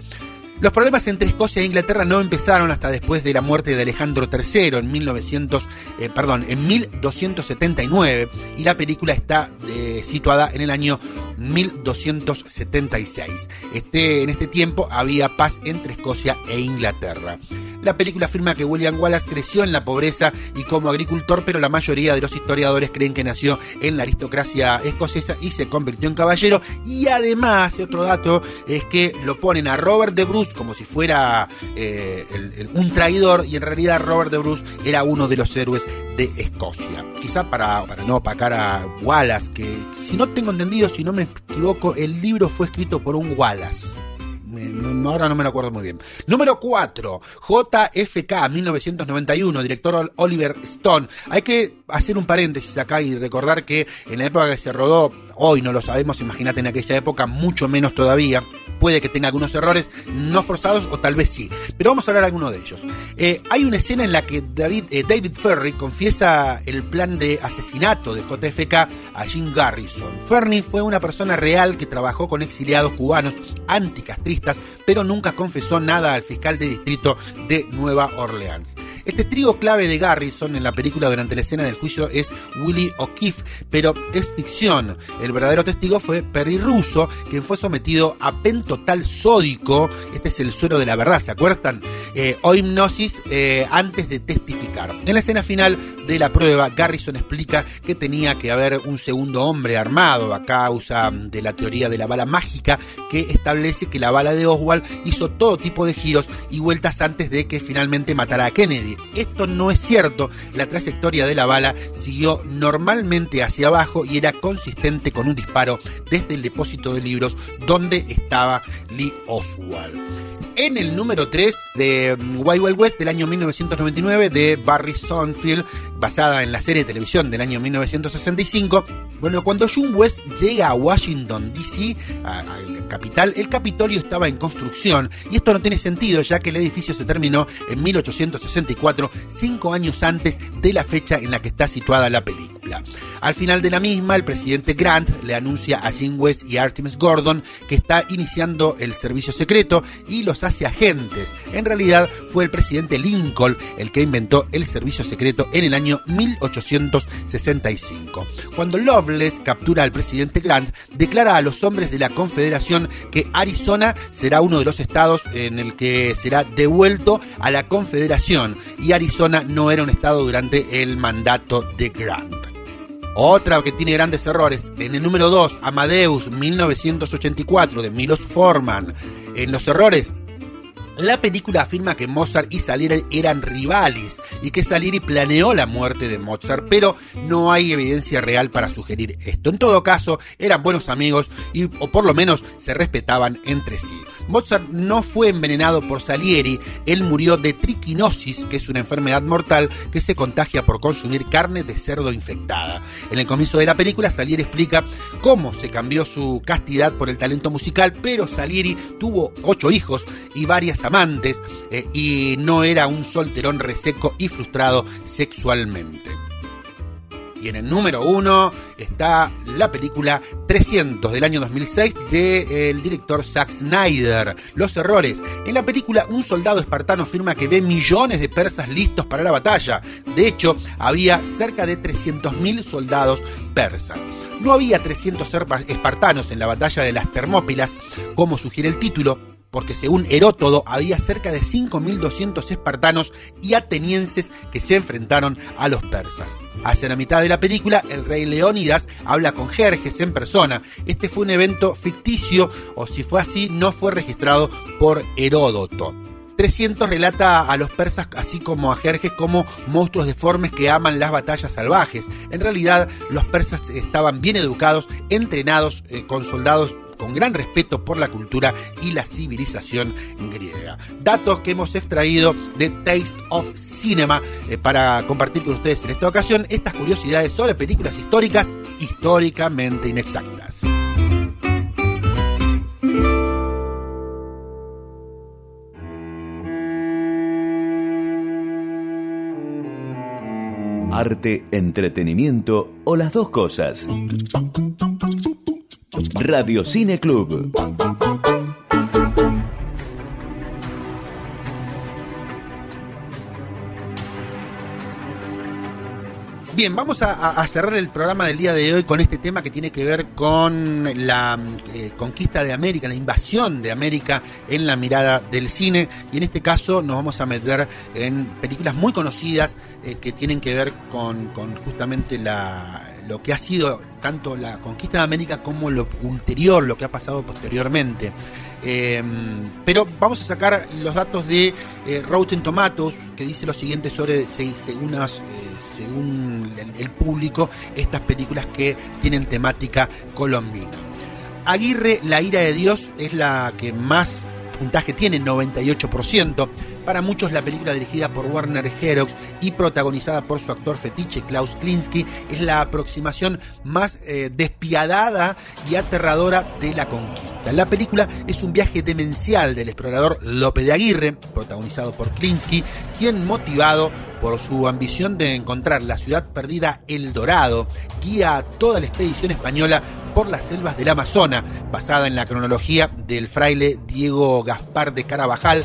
Los problemas entre Escocia e Inglaterra no empezaron hasta después de la muerte de Alejandro III en 1900, eh, perdón, en 1279 y la película está eh, situada en el año 1276. Este, en este tiempo había paz entre Escocia e Inglaterra. La película afirma que William Wallace creció en la pobreza y como agricultor, pero la mayoría de los historiadores creen que nació en la aristocracia escocesa y se convirtió en caballero. Y además, otro dato es que lo ponen a Robert de Bruce como si fuera eh, un traidor y en realidad Robert de Bruce era uno de los héroes de Escocia. Quizá para, para no opacar a Wallace, que si no tengo entendido, si no me equivoco, el libro fue escrito por un Wallace ahora no me lo acuerdo muy bien. Número 4, JFK 1991, director Oliver Stone. Hay que hacer un paréntesis acá y recordar que en la época que se rodó, hoy no lo sabemos, imagínate en aquella época, mucho menos todavía. Puede que tenga algunos errores no forzados o tal vez sí, pero vamos a hablar de alguno de ellos. Eh, hay una escena en la que David, eh, David Ferry confiesa el plan de asesinato de JFK a Jim Garrison. Ferry fue una persona real que trabajó con exiliados cubanos anticastristas, pero nunca confesó nada al fiscal de distrito de Nueva Orleans. Este trío clave de Garrison en la película durante la escena del juicio es Willie O'Keefe, pero es ficción. El verdadero testigo fue Perry Russo, quien fue sometido a pentotal sódico, este es el suero de la verdad, ¿se acuerdan? Eh, o hipnosis eh, antes de testificar. En la escena final de la prueba, Garrison explica que tenía que haber un segundo hombre armado a causa de la teoría de la bala mágica que establece que la bala de Oswald hizo todo tipo de giros y vueltas antes de que finalmente matara a Kennedy. Esto no es cierto, la trayectoria de la bala siguió normalmente hacia abajo y era consistente con un disparo desde el depósito de libros donde estaba Lee Oswald. En el número 3 de Wild Wild West del año 1999 de Barry Sonfield, basada en la serie de televisión del año 1965, bueno, cuando June West llega a Washington, D.C., al capital, el Capitolio estaba en construcción y esto no tiene sentido ya que el edificio se terminó en 1864, cinco años antes de la fecha en la que está situada la película. Al final de la misma, el presidente Grant le anuncia a Jim West y Artemis Gordon que está iniciando el servicio secreto y los hace agentes. En realidad fue el presidente Lincoln el que inventó el servicio secreto en el año 1865. Cuando Loveless captura al presidente Grant, declara a los hombres de la Confederación que Arizona será uno de los estados en el que será devuelto a la Confederación y Arizona no era un estado durante el mandato de Grant. Otra que tiene grandes errores. En el número 2, Amadeus 1984 de Milos Forman. En los errores, la película afirma que Mozart y Salieri eran rivales y que Salieri planeó la muerte de Mozart, pero no hay evidencia real para sugerir esto. En todo caso, eran buenos amigos y o por lo menos se respetaban entre sí. Mozart no fue envenenado por Salieri, él murió de triquinosis, que es una enfermedad mortal que se contagia por consumir carne de cerdo infectada. En el comienzo de la película, Salieri explica cómo se cambió su castidad por el talento musical, pero Salieri tuvo ocho hijos y varias eh, y no era un solterón reseco y frustrado sexualmente. Y en el número uno está la película 300 del año 2006 del director Zack Snyder. Los errores. En la película un soldado espartano afirma que ve millones de persas listos para la batalla. De hecho, había cerca de 300.000 soldados persas. No había 300 espartanos en la batalla de las Termópilas, como sugiere el título, porque según Herótodo había cerca de 5.200 espartanos y atenienses que se enfrentaron a los persas. Hacia la mitad de la película, el rey Leónidas habla con Jerjes en persona. Este fue un evento ficticio, o si fue así, no fue registrado por Heródoto. 300 relata a los persas, así como a Jerjes, como monstruos deformes que aman las batallas salvajes. En realidad, los persas estaban bien educados, entrenados eh, con soldados con gran respeto por la cultura y la civilización griega. Datos que hemos extraído de Taste of Cinema eh, para compartir con ustedes en esta ocasión estas curiosidades sobre películas históricas históricamente inexactas. Arte, entretenimiento o las dos cosas. Radio Cine Club. Bien, vamos a, cerrar el programa del día de hoy con este tema que tiene que ver con la eh, conquista de América, la invasión de América en la mirada del cine. Y en este caso nos vamos a meter en películas muy conocidas eh, que tienen que ver con, justamente la, lo que ha sido tanto la conquista de América como lo ulterior, lo que ha pasado posteriormente. Eh, pero vamos a sacar los datos de Rotten Tomatoes, que dice lo siguiente sobre según las según el público, estas películas que tienen temática colombina. Aguirre, La ira de Dios, es la que más puntaje tiene, 98%. Para muchos la película dirigida por Warner Herox y protagonizada por su actor fetiche Klaus Klinsky es la aproximación más eh, despiadada y aterradora de la conquista. La película es un viaje demencial del explorador Lope de Aguirre, protagonizado por Klinsky, quien motivado por su ambición de encontrar la ciudad perdida El Dorado, guía a toda la expedición española por las selvas del Amazonas, basada en la cronología del fraile Diego Gaspar de Carabajal,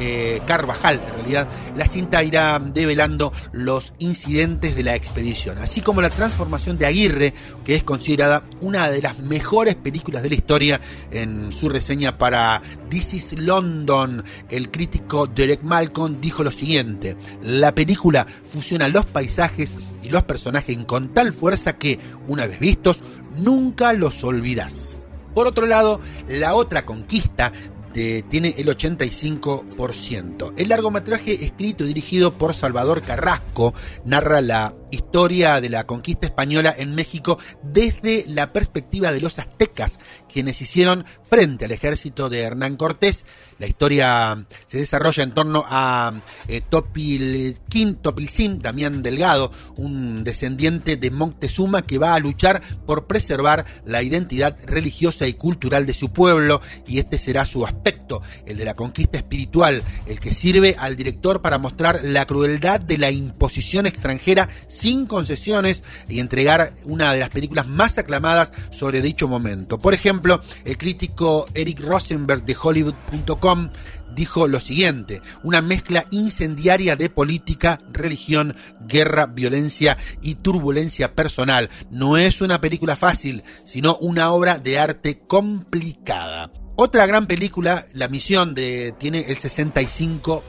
eh, Carvajal, en realidad, la cinta irá develando los incidentes de la expedición, así como la transformación de Aguirre, que es considerada una de las mejores películas de la historia en su reseña para This is London. El crítico Derek Malcolm dijo lo siguiente, la película fusiona los paisajes y los personajes con tal fuerza que, una vez vistos, nunca los olvidas. Por otro lado, la otra conquista tiene el 85%. El largometraje escrito y dirigido por Salvador Carrasco narra la historia de la conquista española en México desde la perspectiva de los aztecas, quienes hicieron frente al ejército de Hernán Cortés. La historia se desarrolla en torno a eh, Topilquín, Topilzin, Damián Delgado, un descendiente de Moctezuma que va a luchar por preservar la identidad religiosa y cultural de su pueblo, y este será su aspecto, el de la conquista espiritual, el que sirve al director para mostrar la crueldad de la imposición extranjera sin concesiones y entregar una de las películas más aclamadas sobre dicho momento. Por ejemplo, el crítico Eric Rosenberg de Hollywood.com dijo lo siguiente, una mezcla incendiaria de política, religión, guerra, violencia y turbulencia personal. No es una película fácil, sino una obra de arte complicada. Otra gran película, La Misión, de, tiene el 65%.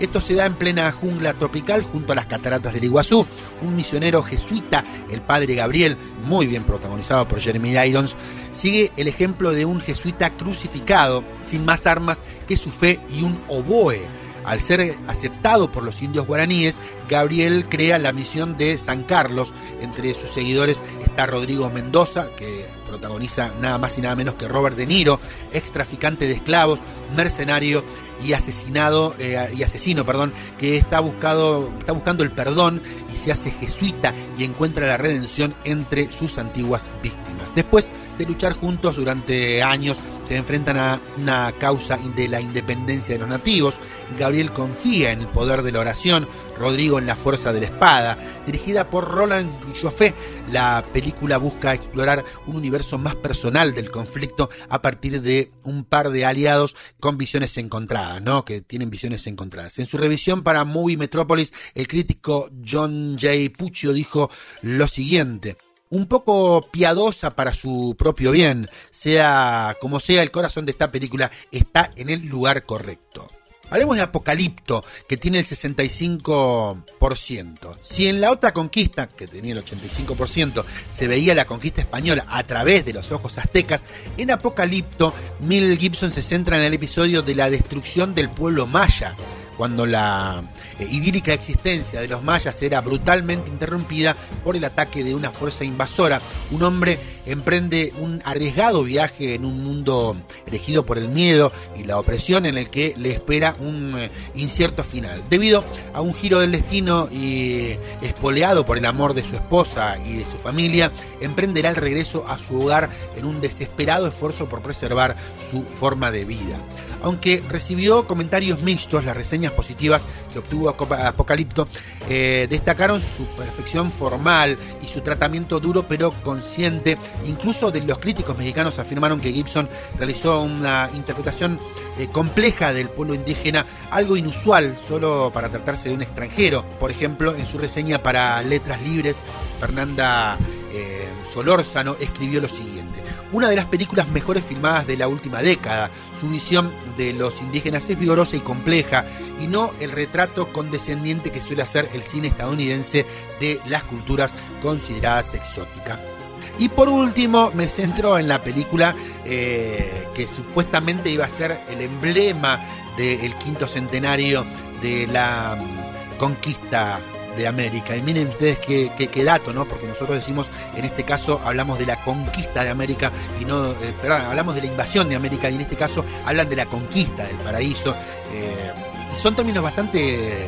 Esto se da en plena jungla tropical junto a las cataratas del Iguazú. Un misionero jesuita, el padre Gabriel, muy bien protagonizado por Jeremy Irons, sigue el ejemplo de un jesuita crucificado, sin más armas que su fe y un oboe. Al ser aceptado por los indios guaraníes, Gabriel crea la misión de San Carlos. Entre sus seguidores está Rodrigo Mendoza, que protagoniza nada más y nada menos que Robert De Niro, ex traficante de esclavos, mercenario y asesinado eh, y asesino, perdón, que está buscado está buscando el perdón y se hace jesuita y encuentra la redención entre sus antiguas víctimas. Después de luchar juntos durante años, se enfrentan a una causa de la independencia de los nativos. Gabriel confía en el poder de la oración, Rodrigo en la fuerza de la espada. Dirigida por Roland Joffé, la película busca explorar un universo más personal del conflicto a partir de un par de aliados con visiones encontradas, ¿no? Que tienen visiones encontradas. En su revisión para Movie Metropolis, el crítico John J. Puccio dijo lo siguiente un poco piadosa para su propio bien. Sea como sea, el corazón de esta película está en el lugar correcto. Hablemos de Apocalipto, que tiene el 65%. Si en la otra conquista, que tenía el 85%, se veía la conquista española a través de los ojos aztecas, en Apocalipto, Mel Gibson se centra en el episodio de la destrucción del pueblo maya cuando la eh, idílica existencia de los mayas era brutalmente interrumpida por el ataque de una fuerza invasora. Un hombre emprende un arriesgado viaje en un mundo elegido por el miedo y la opresión en el que le espera un eh, incierto final. Debido a un giro del destino y espoleado por el amor de su esposa y de su familia, emprenderá el regreso a su hogar en un desesperado esfuerzo por preservar su forma de vida. Aunque recibió comentarios mixtos, las reseñas positivas que obtuvo Apocalipto eh, destacaron su perfección formal y su tratamiento duro pero consciente. Incluso de los críticos mexicanos afirmaron que Gibson realizó una interpretación eh, compleja del pueblo indígena, algo inusual solo para tratarse de un extranjero. Por ejemplo, en su reseña para Letras Libres, Fernanda eh, Solórzano escribió lo siguiente. Una de las películas mejores filmadas de la última década. Su visión de los indígenas es vigorosa y compleja y no el retrato condescendiente que suele hacer el cine estadounidense de las culturas consideradas exóticas. Y por último me centro en la película eh, que supuestamente iba a ser el emblema del quinto centenario de la mm, conquista de América. Y miren ustedes qué, qué, dato, ¿no? Porque nosotros decimos, en este caso, hablamos de la conquista de América y no, eh, perdón, hablamos de la invasión de América y en este caso hablan de la conquista del paraíso. Eh, y son términos bastante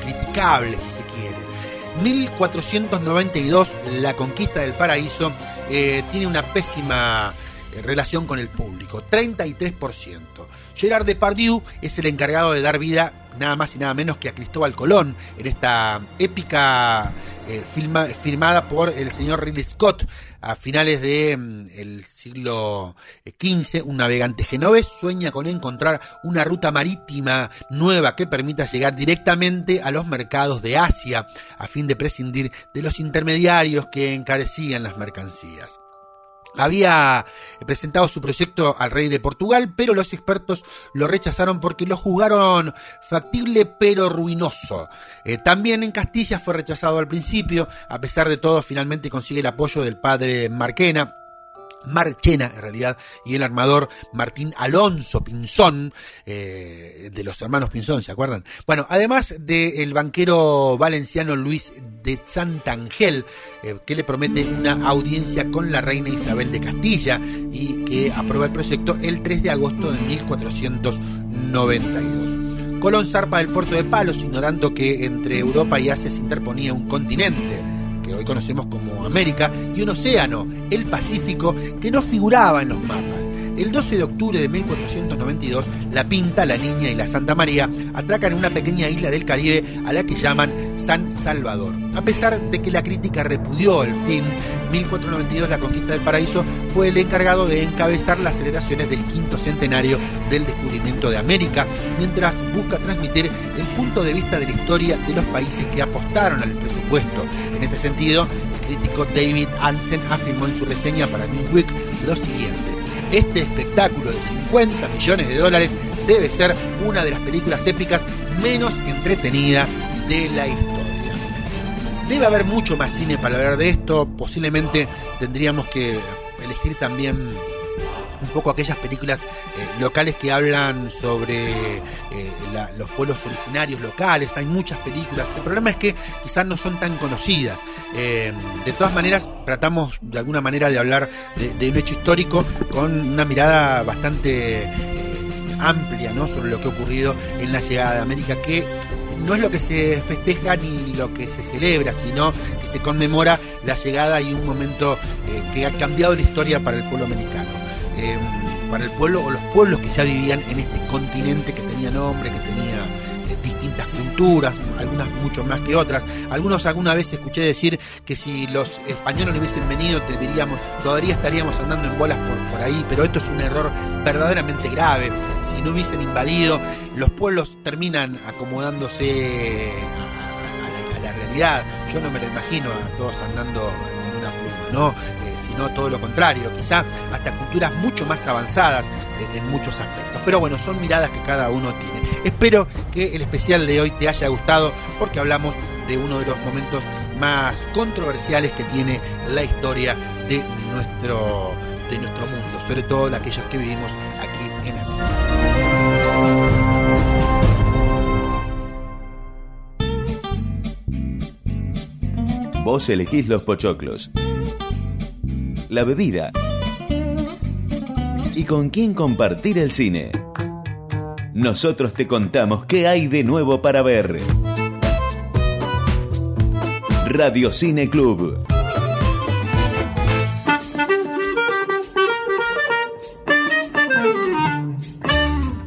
criticables, si se quiere. 1492, la conquista del paraíso, eh, tiene una pésima eh, relación con el público, 33%. Gerard Depardieu es el encargado de dar vida nada más y nada menos que a Cristóbal Colón en esta épica eh, firmada por el señor Ridley Scott a finales del mm, siglo XV. Un navegante genovés sueña con encontrar una ruta marítima nueva que permita llegar directamente a los mercados de Asia a fin de prescindir de los intermediarios que encarecían las mercancías había presentado su proyecto al rey de Portugal, pero los expertos lo rechazaron porque lo juzgaron factible pero ruinoso. Eh, también en Castilla fue rechazado al principio, a pesar de todo finalmente consigue el apoyo del padre Marquena, Marchena, en realidad, y el armador Martín Alonso Pinzón, eh, de los hermanos Pinzón, ¿se acuerdan? Bueno, además del banquero valenciano Luis de Santangel, eh, que le promete una audiencia con la reina Isabel de Castilla y que aprueba el proyecto el 3 de agosto de 1492. Colón zarpa del puerto de Palos, ignorando que entre Europa y Asia se interponía un continente hoy conocemos como América, y un océano, el Pacífico, que no figuraba en los mapas. El 12 de octubre de 1492, la Pinta, la Niña y la Santa María atracan una pequeña isla del Caribe a la que llaman San Salvador. A pesar de que la crítica repudió el fin, 1492 la conquista del paraíso fue el encargado de encabezar las celebraciones del quinto centenario del descubrimiento de América, mientras busca transmitir el punto de vista de la historia de los países que apostaron al presupuesto. En este sentido, el crítico David Hansen afirmó en su reseña para Newsweek lo siguiente. Este espectáculo de 50 millones de dólares debe ser una de las películas épicas menos entretenida de la historia. Debe haber mucho más cine para hablar de esto, posiblemente tendríamos que elegir también un poco aquellas películas eh, locales que hablan sobre eh, los pueblos originarios locales. Hay muchas películas. El problema es que quizás no son tan conocidas. Eh, de todas maneras, tratamos de alguna manera de hablar de, un hecho histórico con una mirada bastante amplia ¿no? sobre lo que ha ocurrido en la llegada de América, que no es lo que se festeja ni lo que se celebra, sino que se conmemora la llegada y un momento que ha cambiado la historia para el pueblo americano. Em, para el pueblo o los pueblos que ya vivían en este continente que tenía nombre, que tenía eh, distintas culturas, algunas mucho más que otras. Algunos alguna vez escuché decir que si los españoles no hubiesen venido, todavía estaríamos andando en bolas por, ahí, pero esto es un error verdaderamente grave. Si no hubiesen invadido, los pueblos terminan acomodándose a, la, realidad. Yo no me lo imagino a todos andando ¿no? Eh, sino todo lo contrario, quizá hasta culturas mucho más avanzadas en muchos aspectos. Pero bueno, son miradas que cada uno tiene. Espero que el especial de hoy te haya gustado porque hablamos de uno de los momentos más controversiales que tiene la historia de nuestro, de nuestro mundo, sobre todo de aquellos que vivimos aquí en América. Vos elegís los pochoclos la bebida y con quién compartir el cine. Nosotros te contamos qué hay de nuevo para ver. Radio Cine Club.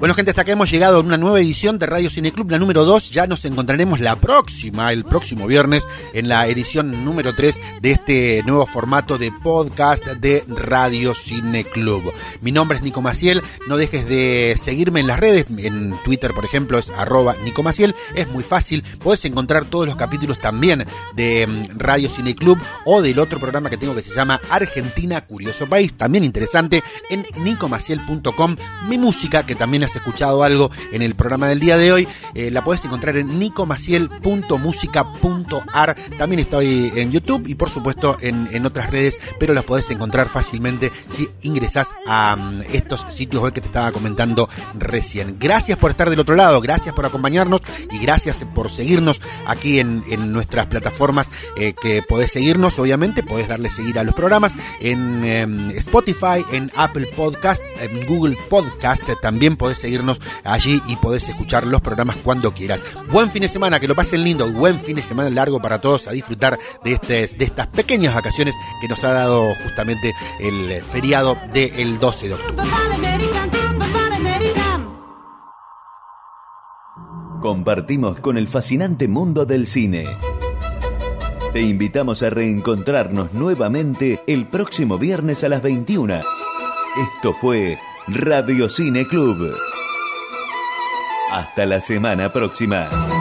Bueno, gente, hasta acá hemos llegado a una nueva edición de Radio Cine Club, la número 2. Ya nos encontraremos la próxima, el próximo viernes, en la edición número 3 de este nuevo formato de podcast de Radio Cine Club. Mi nombre es Nico Maciel. No dejes de seguirme en las redes. En Twitter, por ejemplo, es arroba Nico Maciel. Es muy fácil. Puedes encontrar todos los capítulos también de mm, Radio Cine Club o del otro programa que tengo que se llama Argentina Curioso País. También interesante en nicomaciel.com. Mi música, que también es escuchado algo en el programa del día de hoy, eh, la puedes encontrar en nicomaciel.musica.ar. También estoy en YouTube y por supuesto en, en otras redes, pero las podés encontrar fácilmente si ingresás a um, estos sitios web que te estaba comentando recién. Gracias por estar del otro lado, gracias por acompañarnos y gracias por seguirnos aquí en, en nuestras plataformas eh, que podés seguirnos, obviamente, podés darle seguir a los programas en eh, Spotify, en Apple Podcast, en Google Podcast, también podés seguirnos allí y podés escuchar los programas cuando quieras. Buen fin de semana, que lo pasen lindo, buen fin de semana largo para todos, a disfrutar de, este, de estas pequeñas vacaciones que nos ha dado justamente el feriado del 12 de octubre. Compartimos con el fascinante mundo del cine. Te invitamos a reencontrarnos nuevamente el próximo viernes a las 21. Esto fue Radio Cine Club. Hasta la semana próxima.